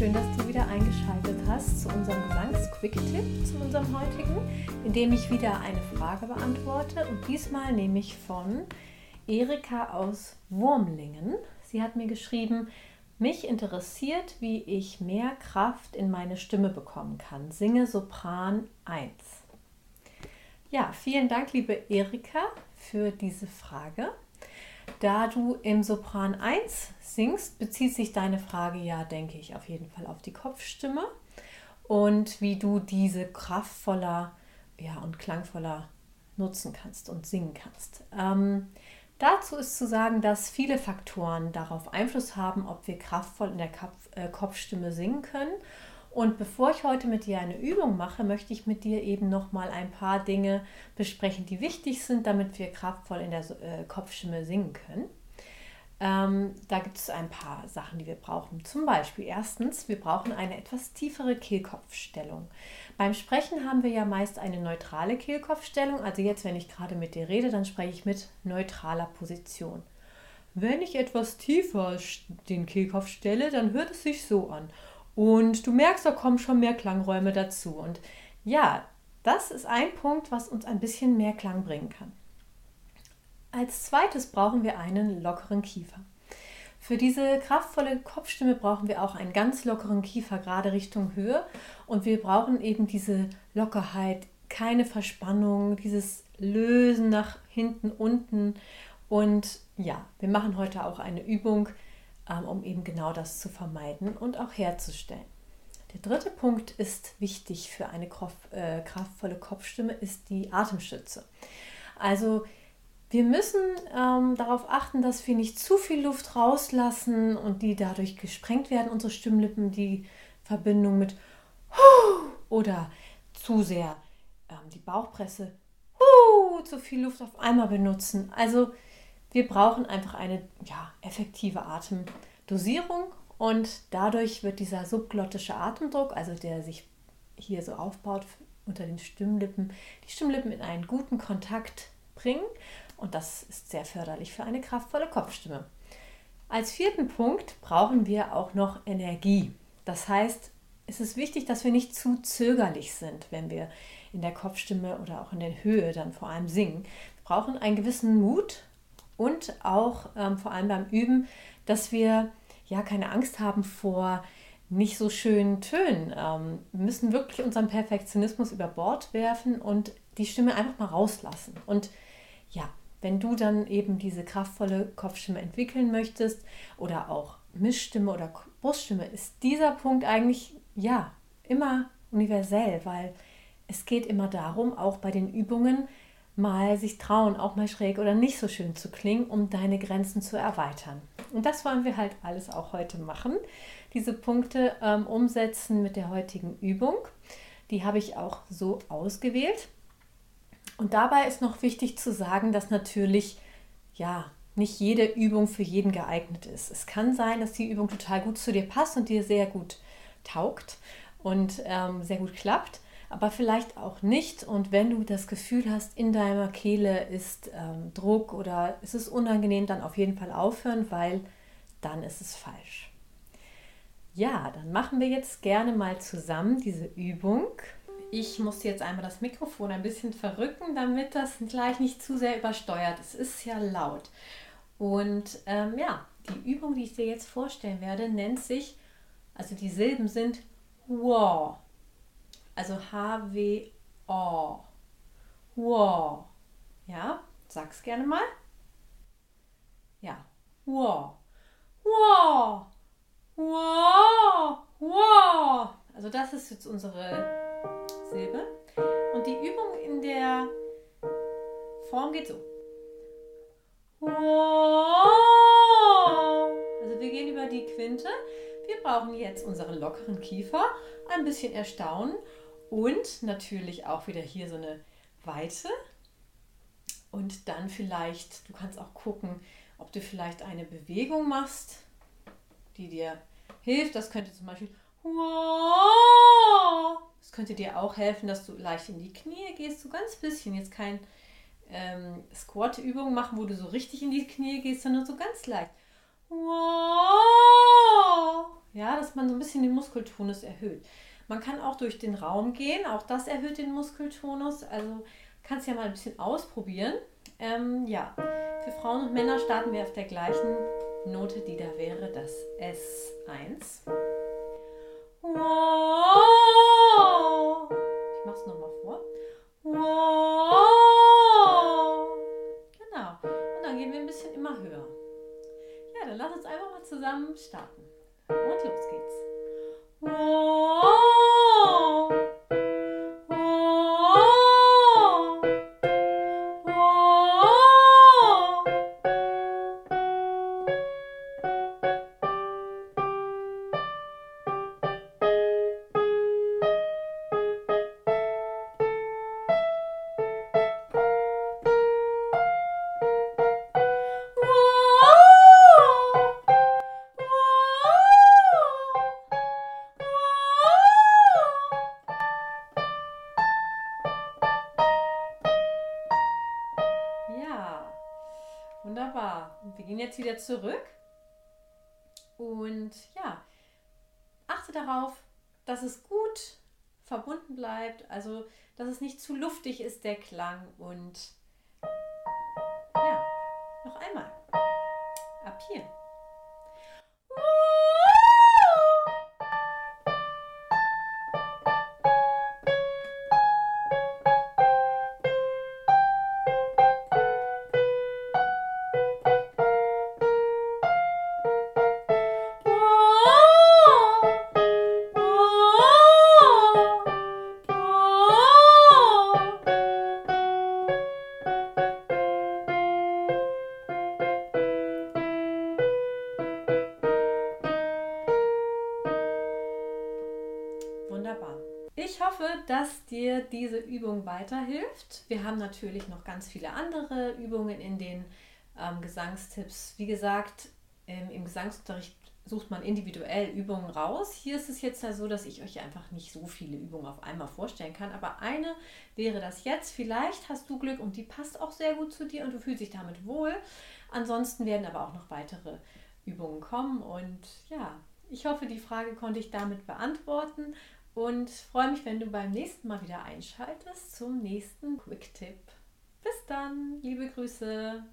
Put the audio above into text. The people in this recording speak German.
schön, dass du wieder eingeschaltet hast zu unserem Gesangs-Quick-Tipp, zu unserem heutigen, in dem ich wieder eine Frage beantworte und diesmal nehme ich von Erika aus Wurmlingen. Sie hat mir geschrieben, mich interessiert, wie ich mehr Kraft in meine Stimme bekommen kann. Singe Sopran 1. Ja, vielen Dank, liebe Erika, für diese Frage. Da du im Sopran 1 singst, bezieht sich deine Frage ja, denke ich, auf jeden Fall auf die Kopfstimme und wie du diese kraftvoller ja, und klangvoller nutzen kannst und singen kannst. Ähm, dazu ist zu sagen, dass viele Faktoren darauf Einfluss haben, ob wir kraftvoll in der Kopf, äh, Kopfstimme singen können und bevor ich heute mit dir eine Übung mache, möchte ich mit dir eben noch mal ein paar Dinge besprechen, die wichtig sind, damit wir kraftvoll in der äh, singen können. Ähm, da gibt es ein paar Sachen, die wir brauchen. Zum Beispiel erstens, wir brauchen eine etwas tiefere Kehlkopfstellung. Beim Sprechen haben wir ja meist eine neutrale Kehlkopfstellung. Also jetzt, wenn ich gerade mit dir rede, dann spreche ich mit neutraler Position. Wenn ich etwas tiefer den Kehlkopf stelle, dann hört es sich so an. Und du merkst, da kommen schon mehr Klangräume dazu. Und ja, das ist ein Punkt, was uns ein bisschen mehr Klang bringen kann. Als zweites brauchen wir einen lockeren Kiefer. Für diese kraftvolle Kopfstimme brauchen wir auch einen ganz lockeren Kiefer, gerade Richtung Höhe. Und wir brauchen eben diese Lockerheit, keine Verspannung, dieses Lösen nach hinten, unten. Und ja, wir machen heute auch eine Übung, um eben genau das zu vermeiden und auch herzustellen. Der dritte Punkt ist wichtig für eine äh, kraftvolle Kopfstimme, ist die Atemstütze. Also wir müssen ähm, darauf achten, dass wir nicht zu viel Luft rauslassen und die dadurch gesprengt werden, unsere Stimmlippen, die Verbindung mit oder zu sehr ähm, die Bauchpresse, zu viel Luft auf einmal benutzen. Also wir brauchen einfach eine ja, effektive Atemdosierung und dadurch wird dieser subglottische Atemdruck, also der sich hier so aufbaut unter den Stimmlippen, die Stimmlippen in einen guten Kontakt bringen und das ist sehr förderlich für eine kraftvolle Kopfstimme. Als vierten Punkt brauchen wir auch noch Energie. Das heißt, es ist wichtig, dass wir nicht zu zögerlich sind, wenn wir in der Kopfstimme oder auch in der Höhe dann vor allem singen. Wir brauchen einen gewissen Mut und auch ähm, vor allem beim Üben, dass wir ja keine Angst haben vor nicht so schönen Tönen. Ähm, wir müssen wirklich unseren Perfektionismus über Bord werfen und die Stimme einfach mal rauslassen. Und ja, wenn du dann eben diese kraftvolle Kopfstimme entwickeln möchtest oder auch Mischstimme oder Bruststimme, ist dieser Punkt eigentlich ja immer universell, weil es geht immer darum, auch bei den Übungen, mal sich trauen, auch mal schräg oder nicht so schön zu klingen, um deine Grenzen zu erweitern. Und das wollen wir halt alles auch heute machen. Diese Punkte ähm, umsetzen mit der heutigen Übung. Die habe ich auch so ausgewählt. Und dabei ist noch wichtig zu sagen, dass natürlich ja nicht jede Übung für jeden geeignet ist. Es kann sein, dass die Übung total gut zu dir passt und dir sehr gut taugt und ähm, sehr gut klappt aber vielleicht auch nicht. Und wenn du das Gefühl hast, in deiner Kehle ist ähm, Druck oder ist es unangenehm, dann auf jeden Fall aufhören, weil dann ist es falsch. Ja, dann machen wir jetzt gerne mal zusammen diese Übung. Ich muss jetzt einmal das Mikrofon ein bisschen verrücken, damit das gleich nicht zu sehr übersteuert. Es ist ja laut. Und ähm, ja, die Übung, die ich dir jetzt vorstellen werde, nennt sich, also die Silben sind wow. Also H-W-O. Wow. Ja, sag's gerne mal. Ja. Wow. Wow. Wow. Wow. Also das ist jetzt unsere Silbe. Und die Übung in der Form geht so. Wow. Also wir gehen über die Quinte. Wir brauchen jetzt unseren lockeren Kiefer, ein bisschen erstaunen und natürlich auch wieder hier so eine Weite. Und dann vielleicht, du kannst auch gucken, ob du vielleicht eine Bewegung machst, die dir hilft. Das könnte zum Beispiel, es könnte dir auch helfen, dass du leicht in die Knie gehst, so ganz bisschen. Jetzt kein ähm, Squat-Übung machen, wo du so richtig in die Knie gehst, sondern so ganz leicht. Ja, das dass man so ein bisschen den Muskeltonus erhöht. Man kann auch durch den Raum gehen, auch das erhöht den Muskeltonus. Also kannst ja mal ein bisschen ausprobieren. Ähm, ja, für Frauen und Männer starten wir auf der gleichen Note, die da wäre, das S1. Ich mach's nochmal vor. Genau. Und dann gehen wir ein bisschen immer höher. Ja, dann lass uns einfach mal zusammen starten. Und los geht's. Wunderbar. Und wir gehen jetzt wieder zurück. Und ja, achte darauf, dass es gut verbunden bleibt, also dass es nicht zu luftig ist, der Klang. Und ja, noch einmal. Ab hier. Hoffe, dass dir diese Übung weiterhilft. Wir haben natürlich noch ganz viele andere Übungen in den ähm, Gesangstipps. Wie gesagt, ähm, im Gesangsunterricht sucht man individuell Übungen raus. Hier ist es jetzt ja so, dass ich euch einfach nicht so viele Übungen auf einmal vorstellen kann. Aber eine wäre das jetzt. Vielleicht hast du Glück und die passt auch sehr gut zu dir und du fühlst dich damit wohl. Ansonsten werden aber auch noch weitere Übungen kommen. Und ja, ich hoffe, die Frage konnte ich damit beantworten und freue mich, wenn du beim nächsten Mal wieder einschaltest zum nächsten Quick-Tipp. Bis dann, liebe Grüße.